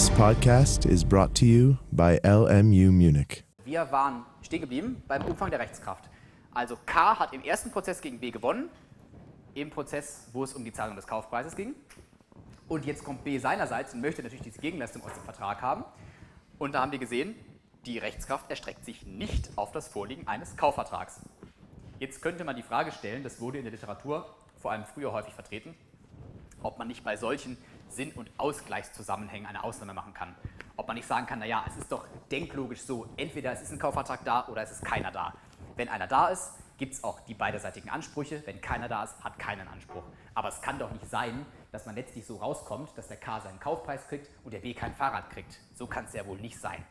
This podcast is brought to you by LMU Munich. Wir waren stehen geblieben beim Umfang der Rechtskraft. Also K hat im ersten Prozess gegen B gewonnen, im Prozess, wo es um die Zahlung des Kaufpreises ging. Und jetzt kommt B seinerseits und möchte natürlich diese Gegenleistung aus dem Vertrag haben. Und da haben wir gesehen, die Rechtskraft erstreckt sich nicht auf das Vorliegen eines Kaufvertrags. Jetzt könnte man die Frage stellen, das wurde in der Literatur vor allem früher häufig vertreten, ob man nicht bei solchen Sinn- und Ausgleichszusammenhängen eine Ausnahme machen kann. Ob man nicht sagen kann, naja, es ist doch denklogisch so, entweder es ist ein Kaufvertrag da oder es ist keiner da. Wenn einer da ist, gibt es auch die beiderseitigen Ansprüche. Wenn keiner da ist, hat keinen Anspruch. Aber es kann doch nicht sein, dass man letztlich so rauskommt, dass der K seinen Kaufpreis kriegt und der B kein Fahrrad kriegt. So kann es ja wohl nicht sein.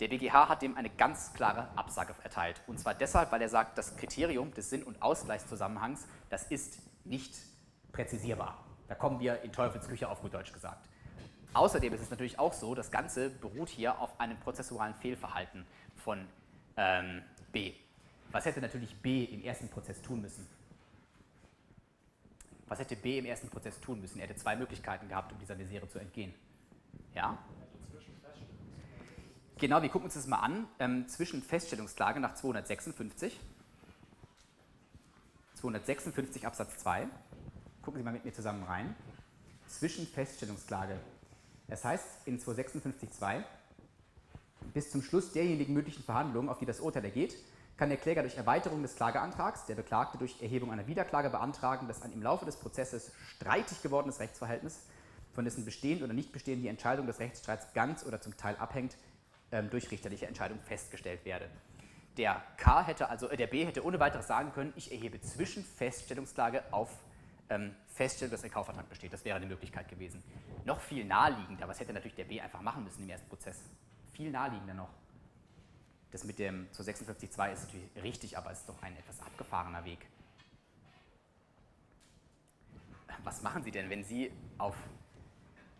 Der BGH hat dem eine ganz klare Absage erteilt. Und zwar deshalb, weil er sagt, das Kriterium des Sinn- und Ausgleichszusammenhangs, das ist nicht präzisierbar. Da kommen wir in Teufelsküche auf gut Deutsch gesagt. Außerdem ist es natürlich auch so, das Ganze beruht hier auf einem prozessualen Fehlverhalten von ähm, B. Was hätte natürlich B im ersten Prozess tun müssen? Was hätte B im ersten Prozess tun müssen? Er hätte zwei Möglichkeiten gehabt, um dieser Misere zu entgehen. Ja? Genau, wir gucken uns das mal an. Ähm, zwischen Feststellungsklage nach 256, 256 Absatz 2, gucken Sie mal mit mir zusammen rein. Zwischen Feststellungsklage. Das heißt in 256.2, bis zum Schluss derjenigen mündlichen Verhandlungen, auf die das Urteil ergeht, kann der Kläger durch Erweiterung des Klageantrags, der Beklagte durch Erhebung einer Wiederklage beantragen, dass ein im Laufe des Prozesses streitig gewordenes Rechtsverhältnis, von dessen Bestehen oder Nichtbestehen die Entscheidung des Rechtsstreits ganz oder zum Teil abhängt, ähm, durch richterliche Entscheidung festgestellt werde. Der K hätte also, äh, der B hätte ohne weiteres sagen können, ich erhebe zwischen Feststellungsklage auf ähm, Feststellung, dass ein Kaufvertrag besteht. Das wäre eine Möglichkeit gewesen. Noch viel naheliegender, was hätte natürlich der B einfach machen müssen im ersten Prozess? Viel naheliegender noch. Das mit dem zu 56.2 ist natürlich richtig, aber es ist doch ein etwas abgefahrener Weg. Was machen Sie denn, wenn Sie auf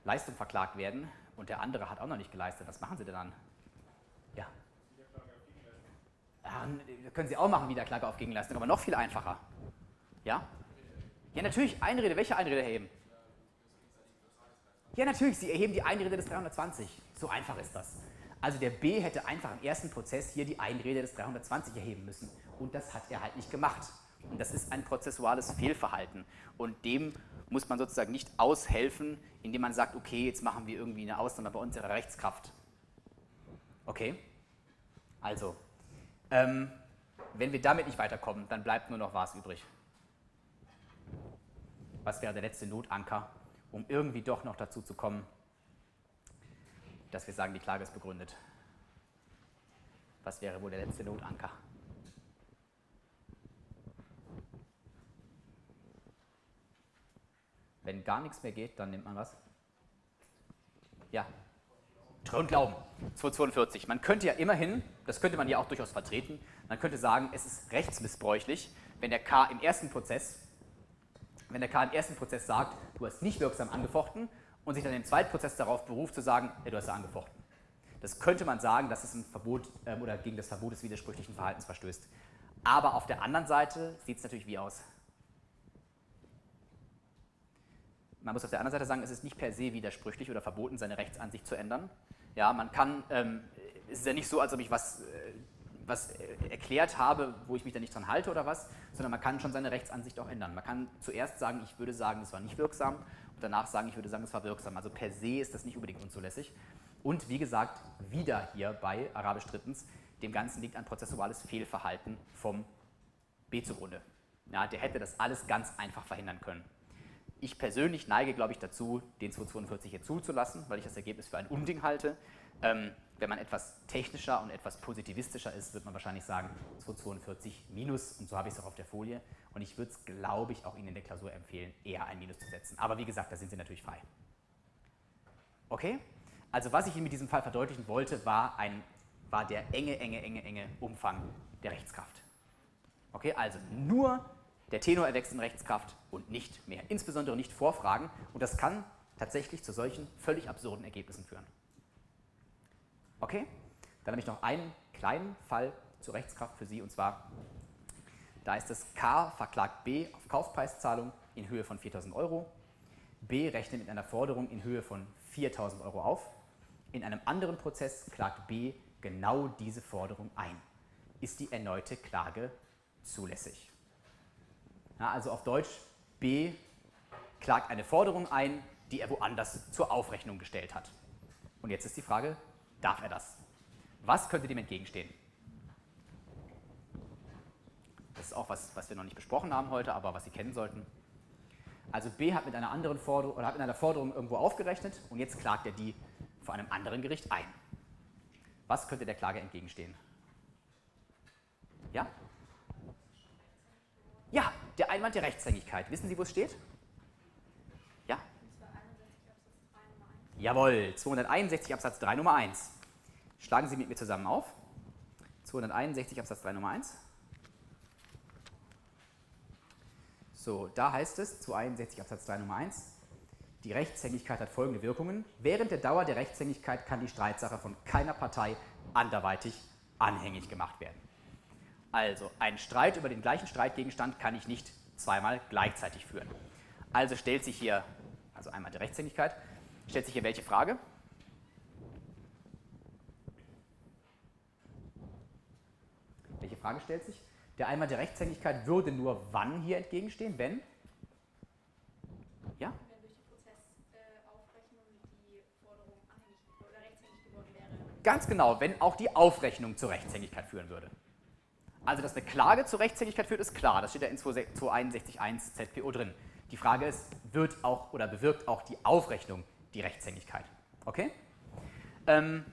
Leistung verklagt werden und der andere hat auch noch nicht geleistet? Was machen Sie denn dann? Ja. ja können Sie auch machen, Wiederklage auf Gegenleistung, aber noch viel einfacher. Ja? Ja, natürlich, Einrede. Welche Einrede erheben? Ja, natürlich, Sie erheben die Einrede des 320. So einfach ist das. Also der B hätte einfach im ersten Prozess hier die Einrede des 320 erheben müssen. Und das hat er halt nicht gemacht. Und das ist ein prozessuales Fehlverhalten. Und dem muss man sozusagen nicht aushelfen, indem man sagt, okay, jetzt machen wir irgendwie eine Ausnahme bei unserer Rechtskraft. Okay? Also, ähm, wenn wir damit nicht weiterkommen, dann bleibt nur noch was übrig. Was wäre der letzte Notanker, um irgendwie doch noch dazu zu kommen, dass wir sagen, die Klage ist begründet. Was wäre wohl der letzte Notanker? Wenn gar nichts mehr geht, dann nimmt man was? Ja. Und Glauben. 242. Man könnte ja immerhin, das könnte man ja auch durchaus vertreten, man könnte sagen, es ist rechtsmissbräuchlich, wenn der K im ersten Prozess, wenn der K im ersten Prozess sagt, du hast nicht wirksam angefochten und sich dann im Zweitprozess darauf beruft zu sagen, ja, du hast ja angefochten. Das könnte man sagen, dass es ein Verbot ähm, oder gegen das Verbot des widersprüchlichen Verhaltens verstößt. Aber auf der anderen Seite sieht es natürlich wie aus. Man muss auf der anderen Seite sagen, es ist nicht per se widersprüchlich oder verboten, seine Rechtsansicht zu ändern. Ja, man kann, ähm, es ist ja nicht so, als ob ich was, äh, was erklärt habe, wo ich mich da nicht dran halte oder was, sondern man kann schon seine Rechtsansicht auch ändern. Man kann zuerst sagen, ich würde sagen, es war nicht wirksam und danach sagen, ich würde sagen, es war wirksam. Also per se ist das nicht unbedingt unzulässig. Und wie gesagt, wieder hier bei Arabisch drittens, dem Ganzen liegt ein prozessuales Fehlverhalten vom B zugrunde. Ja, der hätte das alles ganz einfach verhindern können. Ich persönlich neige, glaube ich, dazu, den 242 hier zuzulassen, weil ich das Ergebnis für ein Unding halte. Ähm, wenn man etwas technischer und etwas positivistischer ist, wird man wahrscheinlich sagen 242 minus und so habe ich es auch auf der Folie. Und ich würde es, glaube ich, auch Ihnen in der Klausur empfehlen, eher ein Minus zu setzen. Aber wie gesagt, da sind Sie natürlich frei. Okay? Also was ich Ihnen mit diesem Fall verdeutlichen wollte, war, ein, war der enge, enge, enge, enge Umfang der Rechtskraft. Okay, also nur der Tenor erwächst in Rechtskraft und nicht mehr. Insbesondere nicht Vorfragen. Und das kann tatsächlich zu solchen völlig absurden Ergebnissen führen. Okay? Dann habe ich noch einen kleinen Fall zur Rechtskraft für Sie, und zwar, da ist es K verklagt B auf Kaufpreiszahlung in Höhe von 4000 Euro. B rechnet mit einer Forderung in Höhe von 4.000 Euro auf. In einem anderen Prozess klagt B genau diese Forderung ein. Ist die erneute Klage zulässig? Ja, also auf Deutsch, B klagt eine Forderung ein, die er woanders zur Aufrechnung gestellt hat. Und jetzt ist die Frage, darf er das? Was könnte dem entgegenstehen? Das ist auch was, was wir noch nicht besprochen haben heute, aber was Sie kennen sollten. Also B hat mit einer anderen Forderung oder hat mit einer Forderung irgendwo aufgerechnet und jetzt klagt er die vor einem anderen Gericht ein. Was könnte der Klage entgegenstehen? Ja? Ja, der Einwand der Rechtshängigkeit. Wissen Sie, wo es steht? Jawohl, 261 Absatz 3 Nummer 1. Schlagen Sie mit mir zusammen auf. 261 Absatz 3 Nummer 1. So, da heißt es, 261 Absatz 3 Nummer 1, die Rechtshängigkeit hat folgende Wirkungen. Während der Dauer der Rechtshängigkeit kann die Streitsache von keiner Partei anderweitig anhängig gemacht werden. Also, ein Streit über den gleichen Streitgegenstand kann ich nicht zweimal gleichzeitig führen. Also stellt sich hier, also einmal die Rechtshängigkeit, stellt sich hier welche Frage? Welche Frage stellt sich? Der Einwand der Rechtshängigkeit würde nur wann hier entgegenstehen? Wenn? Ja? Wenn durch die Prozessaufrechnung die Forderung anhängig oder rechtshängig geworden wäre. Ganz genau, wenn auch die Aufrechnung zur Rechtshängigkeit führen würde. Also, dass eine Klage zur Rechtshängigkeit führt, ist klar. Das steht ja in 261.1 ZPO drin. Die Frage ist, wird auch oder bewirkt auch die Aufrechnung die Rechtshängigkeit? Okay? Ähm,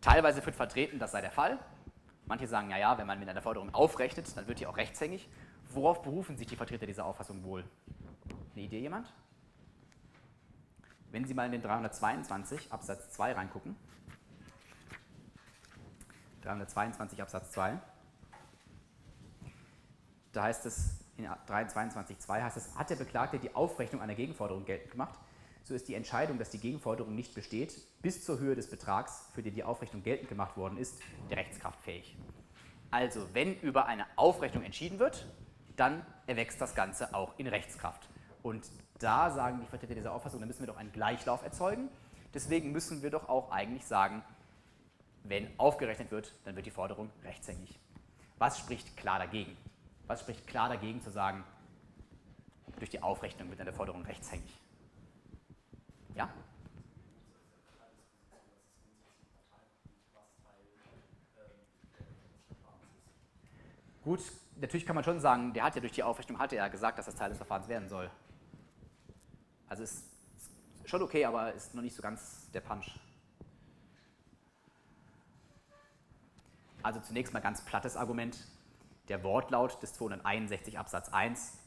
teilweise wird vertreten, das sei der Fall. Manche sagen, naja, wenn man mit einer Forderung aufrechnet, dann wird die auch rechtshängig. Worauf berufen sich die Vertreter dieser Auffassung wohl? Eine Idee jemand? Wenn Sie mal in den 322 Absatz 2 reingucken. 322 Absatz 2. Da heißt es, in 322.2 heißt es, hat der Beklagte die Aufrechnung einer Gegenforderung geltend gemacht, so ist die Entscheidung, dass die Gegenforderung nicht besteht, bis zur Höhe des Betrags, für den die Aufrechnung geltend gemacht worden ist, der Rechtskraft fähig. Also, wenn über eine Aufrechnung entschieden wird, dann erwächst das Ganze auch in Rechtskraft. Und da sagen die Vertreter dieser Auffassung, da müssen wir doch einen Gleichlauf erzeugen. Deswegen müssen wir doch auch eigentlich sagen, wenn aufgerechnet wird, dann wird die Forderung rechtshängig. Was spricht klar dagegen? Was spricht klar dagegen zu sagen, durch die Aufrechnung wird eine Forderung rechtshängig? Ja? Gut, natürlich kann man schon sagen, der hat ja durch die Aufrechnung hatte er gesagt, dass das Teil des Verfahrens werden soll. Also ist schon okay, aber ist noch nicht so ganz der Punch. Also zunächst mal ganz plattes Argument. Der Wortlaut des 261 Absatz 1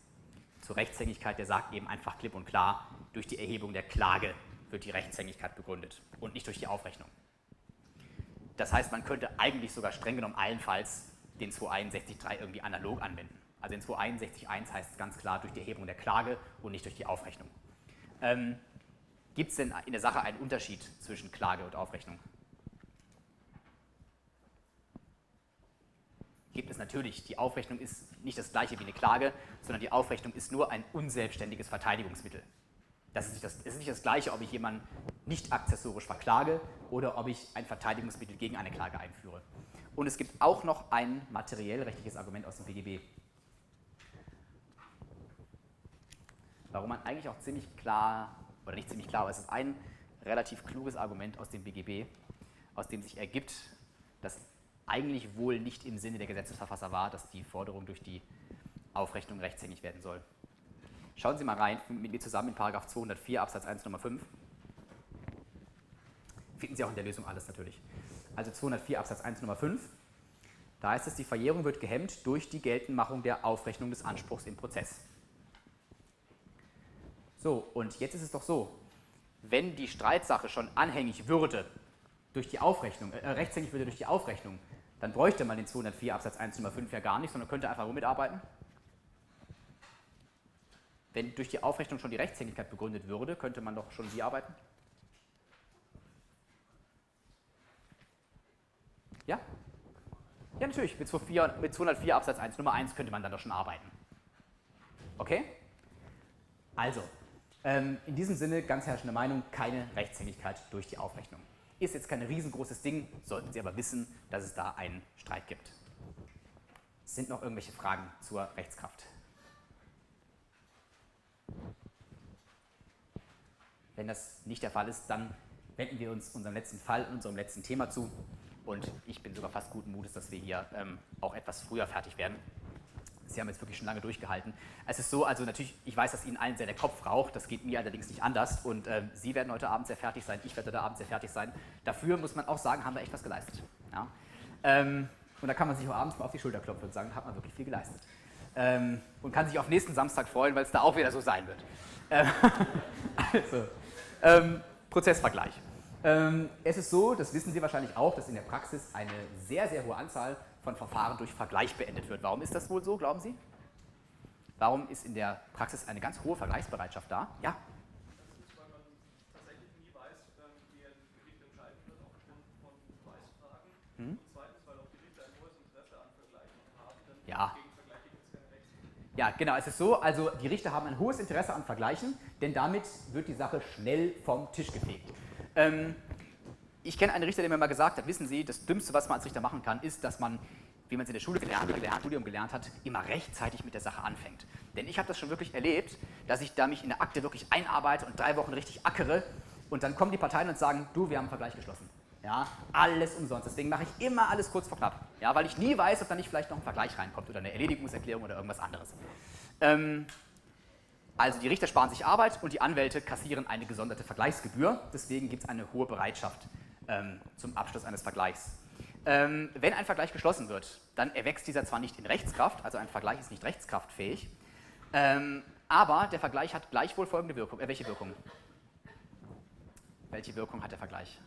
zur Rechtshängigkeit, der sagt eben einfach klipp und klar, durch die Erhebung der Klage wird die Rechtshängigkeit begründet und nicht durch die Aufrechnung. Das heißt, man könnte eigentlich sogar streng genommen allenfalls den 261.3 irgendwie analog anwenden. Also in 261.1 heißt es ganz klar durch die Erhebung der Klage und nicht durch die Aufrechnung. Ähm, Gibt es denn in der Sache einen Unterschied zwischen Klage und Aufrechnung? Gibt es natürlich. Die Aufrechnung ist nicht das gleiche wie eine Klage, sondern die Aufrechnung ist nur ein unselbstständiges Verteidigungsmittel. Das ist, nicht das, es ist nicht das Gleiche, ob ich jemanden nicht akzessorisch verklage oder ob ich ein Verteidigungsmittel gegen eine Klage einführe. Und es gibt auch noch ein materiell-rechtliches Argument aus dem BGB. Warum man eigentlich auch ziemlich klar, oder nicht ziemlich klar, aber es ist ein relativ kluges Argument aus dem BGB, aus dem sich ergibt, dass eigentlich wohl nicht im Sinne der Gesetzesverfasser war, dass die Forderung durch die Aufrechnung rechtshängig werden soll. Schauen Sie mal rein mit mir zusammen in 204 Absatz 1 Nummer 5. Finden Sie auch in der Lösung alles natürlich. Also 204 Absatz 1 Nummer 5. Da heißt es, die Verjährung wird gehemmt durch die Geltendmachung der Aufrechnung des Anspruchs im Prozess. So, und jetzt ist es doch so, wenn die Streitsache schon anhängig würde durch die Aufrechnung, äh, rechtshängig würde durch die Aufrechnung, dann bräuchte man den 204 Absatz 1 Nummer 5 ja gar nicht, sondern könnte einfach womit arbeiten? Wenn durch die Aufrechnung schon die Rechtshängigkeit begründet würde, könnte man doch schon wie arbeiten? Ja? Ja, natürlich. Mit 204, mit 204 Absatz 1 Nummer 1 könnte man dann doch schon arbeiten. Okay? Also, Ähm, in diesem Sinne, ganz herrschende Meinung, keine Rechtshängigkeit durch die Aufrechnung. Ist jetzt kein riesengroßes Ding, sollten Sie aber wissen, dass es da einen Streit gibt. Sind noch irgendwelche Fragen zur Rechtskraft? Wenn das nicht der Fall ist, dann wenden wir uns unserem letzten Fall und unserem letzten Thema zu. Und ich bin sogar fast guten Mutes, dass wir hier ähm, auch etwas früher fertig werden. Sie haben jetzt wirklich schon lange durchgehalten. Es ist so, also natürlich, ich weiß, dass Ihnen allen sehr der Kopf raucht, das geht mir allerdings nicht anders und äh, Sie werden heute Abend sehr fertig sein, ich werde heute Abend sehr fertig sein. Dafür muss man auch sagen, haben wir echt was geleistet. Ja? Ähm, und da kann man sich auch abends mal auf die Schulter klopfen und sagen, hat man wirklich viel geleistet. Ähm, und kann sich auf nächsten Samstag freuen, weil es da auch wieder so sein wird. Ähm, also, ähm, Prozessvergleich. Ähm, es ist so, das wissen Sie wahrscheinlich auch, dass in der Praxis eine sehr, sehr hohe Anzahl von Verfahren durch Vergleich beendet wird. Warum ist das wohl so, glauben Sie? Warum ist in der Praxis eine ganz hohe Vergleichsbereitschaft da? Ja? Erstens, weil man tatsächlich nie weiß, wie ein Gericht entscheiden wird aufgrund von Beweisfragen. Und zweitens, weil auch Gerichte ein hohes Interesse an Vergleichen haben, denn Ja. gegen Vergleiche gibt es keine Rechts. Ja, genau, es ist so, also die Richter haben ein hohes Interesse an Vergleichen, denn damit wird die Sache schnell vom Tisch gefegt. Ähm, ich kenne einen Richter, der mir mal gesagt hat, wissen Sie, das Dümmste, was man als Richter machen kann, ist, dass man, wie man es in der Schule gelernt, gelernt, Studium gelernt hat, immer rechtzeitig mit der Sache anfängt. Denn ich habe das schon wirklich erlebt, dass ich da mich in der Akte wirklich einarbeite und drei Wochen richtig ackere und dann kommen die Parteien und sagen, du, wir haben einen Vergleich geschlossen. Ja, alles umsonst. Deswegen mache ich immer alles kurz vor knapp. Ja, weil ich nie weiß, ob da nicht vielleicht noch ein Vergleich reinkommt oder eine Erledigungserklärung oder irgendwas anderes. Ähm, also die Richter sparen sich Arbeit und die Anwälte kassieren eine gesonderte Vergleichsgebühr. Deswegen gibt es eine hohe Bereitschaft ähm, zum Abschluss eines Vergleichs. Ähm, wenn ein Vergleich geschlossen wird, dann erwächst dieser zwar nicht in Rechtskraft, also ein Vergleich ist nicht rechtskraftfähig, ähm, aber der Vergleich hat gleichwohl folgende Wirkung. Äh, welche Wirkung? Welche Wirkung hat der Vergleich?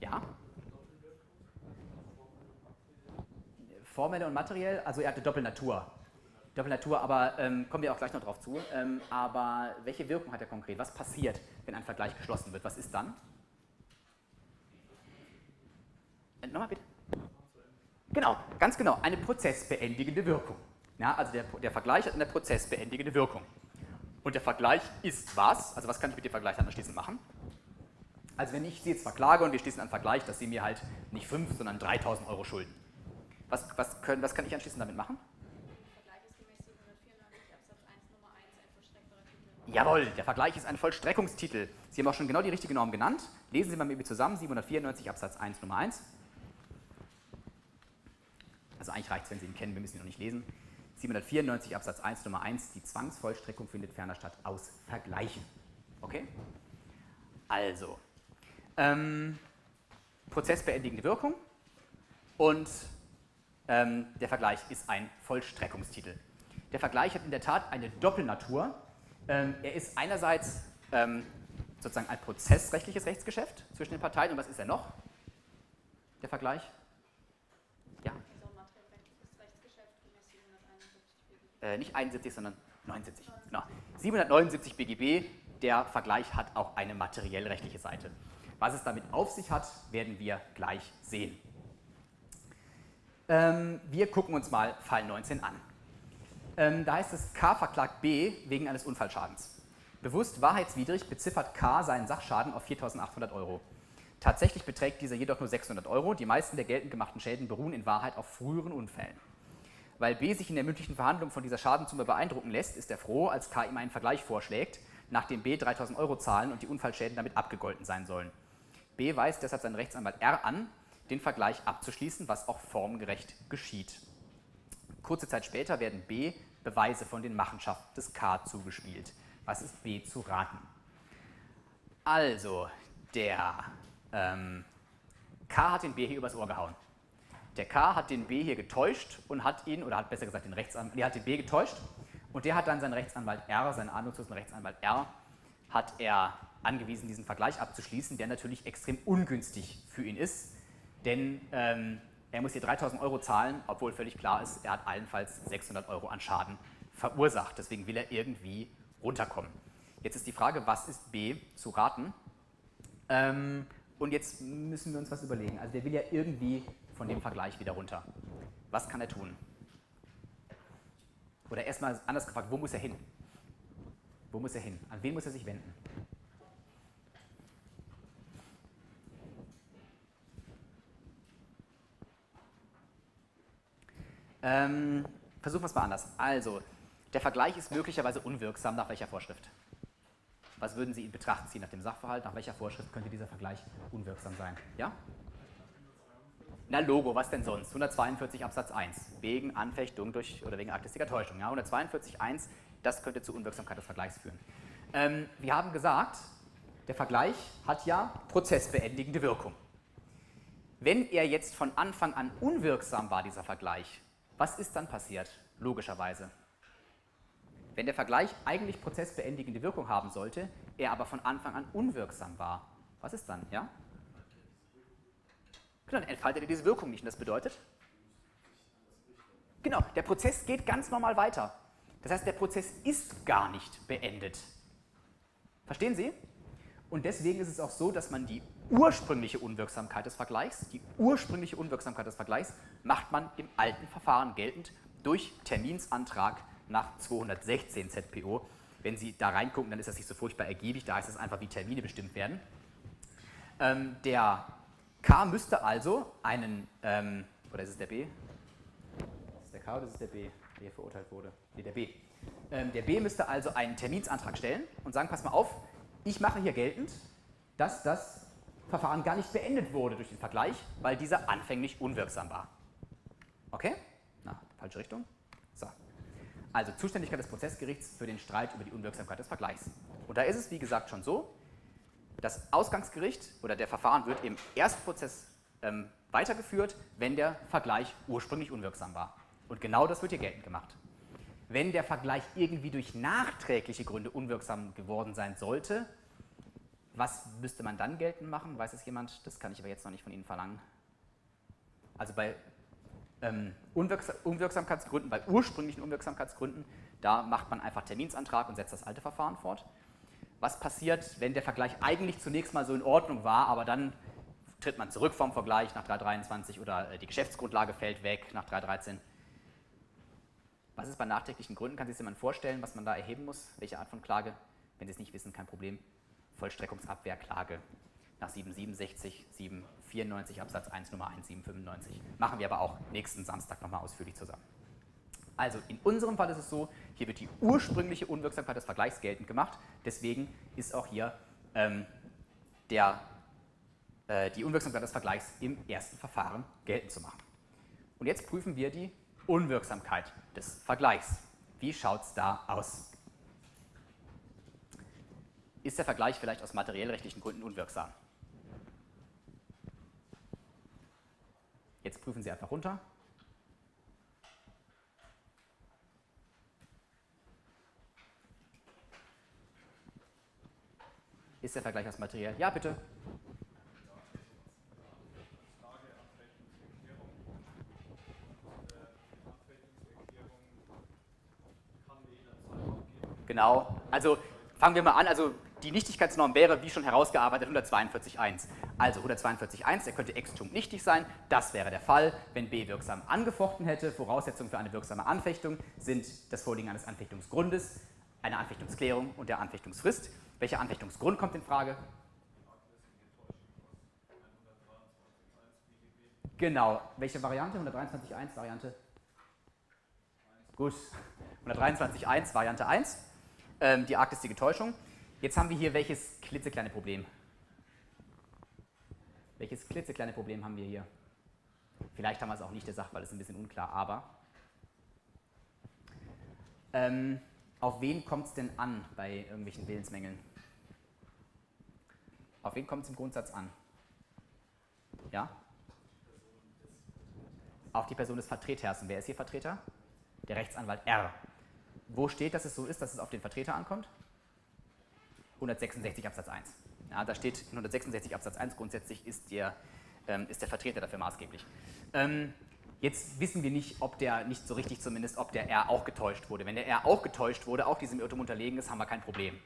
Ja? Formelle und materiell, also er hatte Doppelnatur. Doppelnatur, aber ähm, kommen wir auch gleich noch drauf zu. Ähm, aber welche Wirkung hat er konkret? Was passiert, wenn ein Vergleich geschlossen wird? Was ist dann? Äh, nochmal bitte. Genau, ganz genau, eine prozessbeendigende Wirkung. Ja, also der, der Vergleich hat eine prozessbeendigende Wirkung. Und der Vergleich ist was? Also was kann ich mit dem Vergleich dann anschließend machen? Also wenn ich Sie jetzt verklage und wir schließen einen Vergleich, dass Sie mir halt nicht 5, sondern 3000 Euro schulden. Was, was, können, was kann ich anschließend damit machen? Vergleich ist gemäß 794 Absatz 1 Nummer 1 ein vollstreckbarer Titel. Jawohl, der Vergleich ist ein Vollstreckungstitel. Sie haben auch schon genau die richtige Norm genannt. Lesen Sie mal mit mir zusammen, 794 Absatz 1 Nummer 1. Also eigentlich reicht es, wenn Sie ihn kennen, wir müssen ihn noch nicht lesen. 794 Absatz 1 Nummer 1, die Zwangsvollstreckung findet ferner statt aus Vergleichen. Okay? Also, ähm, prozessbeendigende Wirkung und ähm, der Vergleich ist ein Vollstreckungstitel. Der Vergleich hat in der Tat eine Doppelnatur. Ähm, er ist einerseits ähm, sozusagen ein prozessrechtliches Rechtsgeschäft zwischen den Parteien und was ist er noch? Der Vergleich? Ja, materiellrechtliches Rechtsgeschäft gemäß 771 BGB. äh, nicht 71, sondern 79. Genau. 779 BGB, der Vergleich hat auch eine materiellrechtliche Seite. Was es damit auf sich hat, werden wir gleich sehen. Ähm, wir gucken uns mal Fall 19 an. Ähm, da heißt es, K verklagt B wegen eines Unfallschadens. Bewusst wahrheitswidrig beziffert K seinen Sachschaden auf 4.800 Euro. Tatsächlich beträgt dieser jedoch nur 600 Euro. Die meisten der geltend gemachten Schäden beruhen in Wahrheit auf früheren Unfällen. Weil B sich in der mündlichen Verhandlung von dieser Schadensumme beeindrucken lässt, ist er froh, als K ihm einen Vergleich vorschlägt, nachdem B 3000 Euro zahlen und die Unfallschäden damit abgegolten sein sollen. B weist deshalb seinen Rechtsanwalt R an, den Vergleich abzuschließen, was auch formgerecht geschieht. Kurze Zeit später werden B Beweise von den Machenschaften des K zugespielt. Was ist B zu raten? Also, der ähm, K hat den B hier übers Ohr gehauen. Der K hat den B hier getäuscht und hat ihn, oder hat besser gesagt den Rechtsanwalt, der hat den B getäuscht und der hat dann seinen Rechtsanwalt R, seinen ahnungslosen Rechtsanwalt R, hat er angewiesen, diesen Vergleich abzuschließen, der natürlich extrem ungünstig für ihn ist, denn ähm, er muss hier 3000 Euro zahlen, obwohl völlig klar ist, er hat allenfalls 600 Euro an Schaden verursacht. Deswegen will er irgendwie runterkommen. Jetzt ist die Frage, was ist B zu raten? Ähm, und jetzt müssen wir uns was überlegen. Also der will ja irgendwie von dem Vergleich wieder runter. Was kann er tun? Oder erstmal anders gefragt, wo muss er hin? Wo muss er hin? An wen muss er sich wenden? Ähm, versuchen wir es mal anders. Also, der Vergleich ist möglicherweise unwirksam nach welcher Vorschrift? Was würden Sie in Betracht ziehen nach dem Sachverhalt? Nach welcher Vorschrift könnte dieser Vergleich unwirksam sein? Ja? Na Logo, was denn sonst? 142 Absatz 1, wegen Anfechtung durch oder wegen artistischer Täuschung. Ja? 142.1, das könnte zu Unwirksamkeit des Vergleichs führen. Ähm, wir haben gesagt, der Vergleich hat ja prozessbeendigende Wirkung. Wenn er jetzt von Anfang an unwirksam war, dieser Vergleich, was ist dann passiert? Logischerweise. Wenn der Vergleich eigentlich prozessbeendigende Wirkung haben sollte, er aber von Anfang an unwirksam war, was ist dann? Ja? Genau, dann entfaltet er diese Wirkung nicht. Und das bedeutet? Genau, der Prozess geht ganz normal weiter. Das heißt, der Prozess ist gar nicht beendet. Verstehen Sie? Und deswegen ist es auch so, dass man die ursprüngliche Unwirksamkeit des Vergleichs, die ursprüngliche Unwirksamkeit des Vergleichs, macht man im alten Verfahren geltend durch Terminsantrag nach 216 ZPO. Wenn Sie da reingucken, dann ist das nicht so furchtbar ergiebig, da heißt es einfach, wie Termine bestimmt werden. Ähm, der K müsste also einen, ähm, oder ist es der B? Ist es der K oder ist es der B, der hier verurteilt wurde? Nee, der B. Ähm, der B müsste also einen Terminsantrag stellen und sagen, pass mal auf, ich mache hier geltend, dass das Verfahren gar nicht beendet wurde durch den Vergleich, weil dieser anfänglich unwirksam war. Okay? Na, falsche Richtung. So. Also Zuständigkeit des Prozessgerichts für den Streit über die Unwirksamkeit des Vergleichs. Und da ist es, wie gesagt, schon so, das Ausgangsgericht oder der Verfahren wird im Erstprozess ähm, weitergeführt, wenn der Vergleich ursprünglich unwirksam war. Und genau das wird hier geltend gemacht. Wenn der Vergleich irgendwie durch nachträgliche Gründe unwirksam geworden sein sollte, was müsste man dann geltend machen? Weiß es jemand? Das kann ich aber jetzt noch nicht von Ihnen verlangen. Also bei ähm, Unwirksam Unwirksamkeitsgründen, bei ursprünglichen Unwirksamkeitsgründen, da macht man einfach Terminsantrag und setzt das alte Verfahren fort was passiert, wenn der Vergleich eigentlich zunächst mal so in Ordnung war, aber dann tritt man zurück vom Vergleich nach 323 oder äh, die Geschäftsgrundlage fällt weg nach 313. Was ist bei nachträglichen Gründen? Kann sich jemand vorstellen, was man da erheben muss? Welche Art von Klage? Wenn Sie es nicht wissen, kein Problem. Vollstreckungsabwehrklage nach 767, 794 Absatz 1 Nummer 1, 795. Machen wir aber auch nächsten Samstag nochmal ausführlich zusammen. Also in unserem Fall ist es so, hier wird die ursprüngliche Unwirksamkeit des Vergleichs geltend gemacht. Deswegen ist auch hier ähm, der, äh, die Unwirksamkeit des Vergleichs im ersten Verfahren geltend zu machen. Und jetzt prüfen wir die Unwirksamkeit des Vergleichs. Wie schaut es da aus? Ist der Vergleich vielleicht aus materiellrechtlichen Gründen unwirksam? Jetzt prüfen Sie einfach runter. Ist der Vergleich aus Material? Ja, bitte. Genau, also fangen wir mal an. Also die Nichtigkeitsnorm wäre, wie schon herausgearbeitet, 142.1. Also 142.1, er könnte extum nichtig sein. Das wäre der Fall, wenn B wirksam angefochten hätte. Voraussetzungen für eine wirksame Anfechtung sind das Vorliegen eines Anfechtungsgrundes, eine Anfechtungsklärung und der Anfechtungsfrist. Welcher Anfechtungsgrund kommt in Frage? Genau. Welche Variante? 123.1 Variante? Gut. 123.1 Variante 1. Ähm, die arglistige Täuschung. Jetzt haben wir hier welches klitzekleine Problem? Welches klitzekleine Problem haben wir hier? Vielleicht haben wir es auch nicht, der Sachverhalt ist ein bisschen unklar, aber ähm, auf wen kommt es denn an bei irgendwelchen Willensmängeln? Auf wen kommt es im Grundsatz an? Ja? Auf die Person des Vertreters. Und wer ist hier Vertreter? Der Rechtsanwalt R. Wo steht, dass es so ist, dass es auf den Vertreter ankommt? 166 Absatz 1. Ja, da steht in 166 Absatz 1 grundsätzlich ist der, ähm, ist der Vertreter dafür maßgeblich. Ähm, jetzt wissen wir nicht, ob der, nicht so richtig zumindest, ob der R auch getäuscht wurde. Wenn der R auch getäuscht wurde, auch diesem Irrtum unterlegen ist, haben wir kein Problem.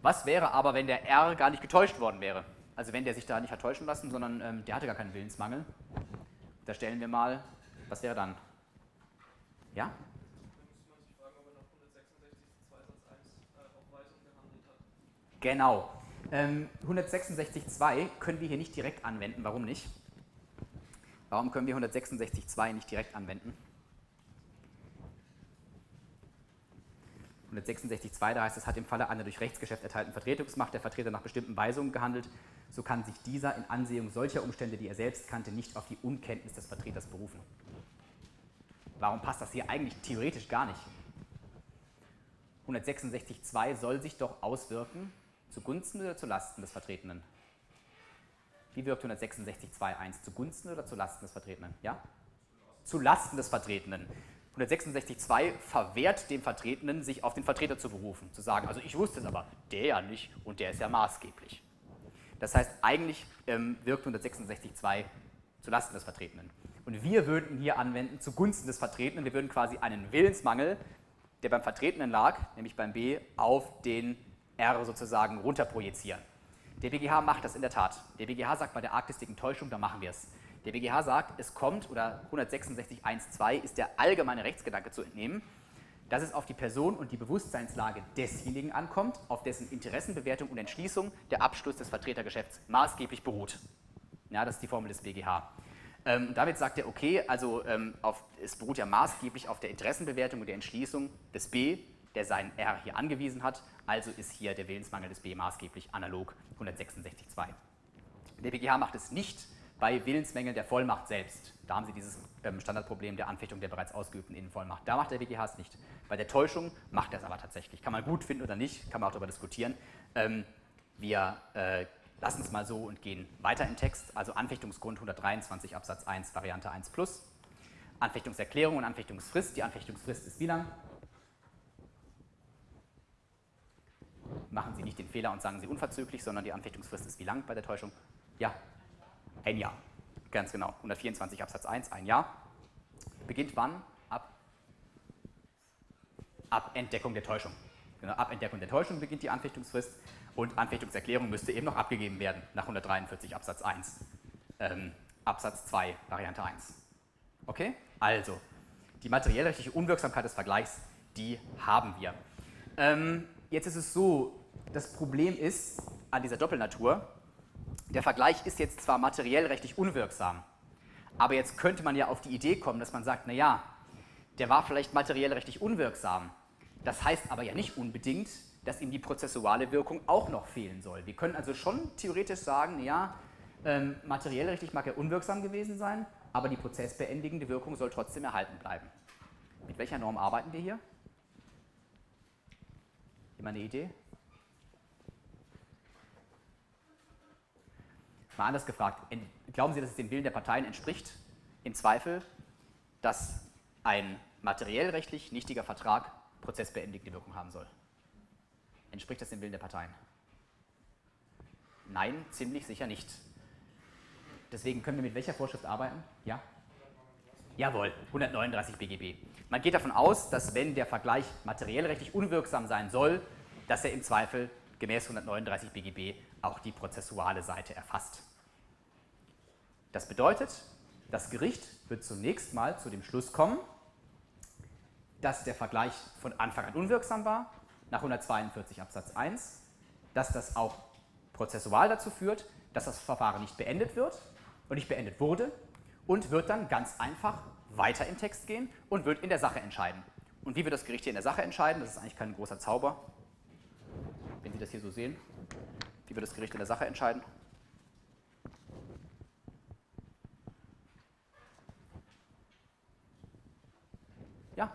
Was wäre aber, wenn der R gar nicht getäuscht worden wäre? Also wenn der sich da nicht hat täuschen lassen, sondern ähm, der hatte gar keinen Willensmangel. Da stellen wir mal, was wäre dann? Ja? Dann müsste man sich fragen, ob Genau. Ähm, 166.2 können wir hier nicht direkt anwenden. Warum nicht? Warum können wir 166.2 nicht direkt anwenden? 166.2, da heißt es, hat im Falle einer durch Rechtsgeschäft erteilten Vertretungsmacht der Vertreter nach bestimmten Weisungen gehandelt, so kann sich dieser in Ansehung solcher Umstände, die er selbst kannte, nicht auf die Unkenntnis des Vertreters berufen. Warum passt das hier eigentlich theoretisch gar nicht? 166.2 soll sich doch auswirken zugunsten oder zulasten des Vertretenen. Wie wirkt 166.2.1? Zugunsten oder zulasten des Vertretenen? Ja? Zulasten des Vertretenen. 166.2 verwehrt dem Vertretenen, sich auf den Vertreter zu berufen, zu sagen, also ich wusste es aber, der ja nicht und der ist ja maßgeblich. Das heißt, eigentlich ähm, wirkt 166.2 zulasten des Vertretenen. Und wir würden hier anwenden zugunsten des Vertretenen, wir würden quasi einen Willensmangel, der beim Vertretenen lag, nämlich beim B, auf den R sozusagen runterprojizieren. Der BGH macht das in der Tat. Der BGH sagt bei der Akt Täuschung, da machen wir es. Der BGH sagt, es kommt, oder 166.1.2 ist der allgemeine Rechtsgedanke zu entnehmen, dass es auf die Person und die Bewusstseinslage desjenigen ankommt, auf dessen Interessenbewertung und Entschließung der Abschluss des Vertretergeschäfts maßgeblich beruht. Ja, das ist die Formel des BGH. Ähm, damit sagt er, okay, also ähm, auf, es beruht ja maßgeblich auf der Interessenbewertung und der Entschließung des B, der sein R hier angewiesen hat, also ist hier der Willensmangel des B maßgeblich analog 166.2. Der BGH macht es nicht bei Willensmängeln der Vollmacht selbst. Da haben Sie dieses ähm, Standardproblem der Anfechtung der bereits ausgeübten Innenvollmacht. Da macht der BGH es nicht. Bei der Täuschung macht er es aber tatsächlich. Kann man gut finden oder nicht, kann man auch darüber diskutieren. Ähm, wir äh, lassen es mal so und gehen weiter im Text. Also Anfechtungsgrund 123 Absatz 1 Variante 1 plus. Anfechtungserklärung und Anfechtungsfrist. Die Anfechtungsfrist ist wie lang? Machen Sie nicht den Fehler und sagen Sie unverzüglich, sondern die Anfechtungsfrist ist wie lang bei der Täuschung? Ja, ein Jahr. Ganz genau. 124 Absatz 1, ein Jahr. Beginnt wann? Ab, ab Entdeckung der Täuschung. Genau, ab Entdeckung der Täuschung beginnt die Anfechtungsfrist und Anfechtungserklärung müsste eben noch abgegeben werden nach 143 Absatz 1. Ähm, Absatz 2, Variante 1. Okay? Also, die materiellrechtliche Unwirksamkeit des Vergleichs, die haben wir. Ähm, jetzt ist es so, das Problem ist an dieser Doppelnatur, der Vergleich ist jetzt zwar materiell rechtlich unwirksam, aber jetzt könnte man ja auf die Idee kommen, dass man sagt, naja, der war vielleicht materiell rechtlich unwirksam. Das heißt aber ja nicht unbedingt, dass ihm die prozessuale Wirkung auch noch fehlen soll. Wir können also schon theoretisch sagen, ja, ähm, materiell rechtlich mag er unwirksam gewesen sein, aber die prozessbeendigende Wirkung soll trotzdem erhalten bleiben. Mit welcher Norm arbeiten wir hier? Jemand eine Idee? Mal anders gefragt, glauben Sie, dass es dem Willen der Parteien entspricht, im Zweifel, dass ein materiellrechtlich nichtiger Vertrag prozessbeendigende Wirkung haben soll? Entspricht das dem Willen der Parteien? Nein, ziemlich sicher nicht. Deswegen können wir mit welcher Vorschrift arbeiten? Ja? Jawohl, 139 BGB. Man geht davon aus, dass wenn der Vergleich materiellrechtlich unwirksam sein soll, dass er im Zweifel gemäß 139 BGB auch die prozessuale Seite erfasst. Das bedeutet, das Gericht wird zunächst mal zu dem Schluss kommen, dass der Vergleich von Anfang an unwirksam war, nach 142 Absatz 1, dass das auch prozessual dazu führt, dass das Verfahren nicht beendet wird und nicht beendet wurde und wird dann ganz einfach weiter im Text gehen und wird in der Sache entscheiden. Und wie wird das Gericht hier in der Sache entscheiden? Das ist eigentlich kein großer Zauber, wenn Sie das hier so sehen. Wie wird das Gericht in der Sache entscheiden? Ja.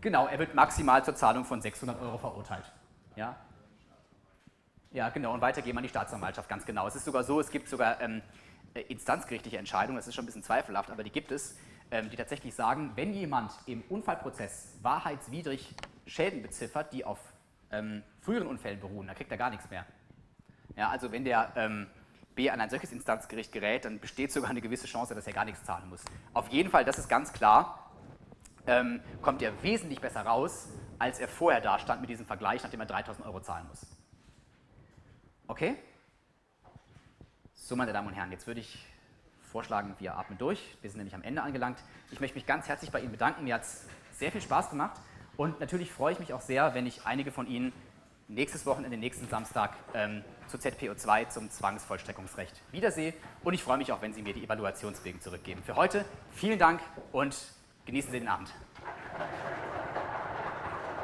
Genau, er wird maximal zur Zahlung von 600 Euro verurteilt. Ja, ja genau, und weitergeben an die Staatsanwaltschaft, ganz genau. Es ist sogar so, es gibt sogar ähm, äh, instanzgerichtliche Entscheidungen, das ist schon ein bisschen zweifelhaft, aber die gibt es, ähm, die tatsächlich sagen, wenn jemand im Unfallprozess wahrheitswidrig Schäden beziffert, die auf ähm, früheren Unfällen beruhen, dann kriegt er gar nichts mehr. Ja, also wenn der ähm, B an ein solches Instanzgericht gerät, dann besteht sogar eine gewisse Chance, dass er gar nichts zahlen muss. Auf jeden Fall, das ist ganz klar, ähm, kommt er wesentlich besser raus, als er vorher da stand mit diesem Vergleich, nachdem er 3000 Euro zahlen muss. Okay? So, meine Damen und Herren, jetzt würde ich vorschlagen, wir atmen durch. Wir sind nämlich am Ende angelangt. Ich möchte mich ganz herzlich bei Ihnen bedanken. Mir hat es sehr viel Spaß gemacht. Und natürlich freue ich mich auch sehr, wenn ich einige von Ihnen nächstes Wochenende, nächsten Samstag ähm, zu ZPO2 zum Zwangsvollstreckungsrecht wiedersehe. Und ich freue mich auch, wenn Sie mir die Evaluationswegen zurückgeben. Für heute vielen Dank und genießen Sie den Abend.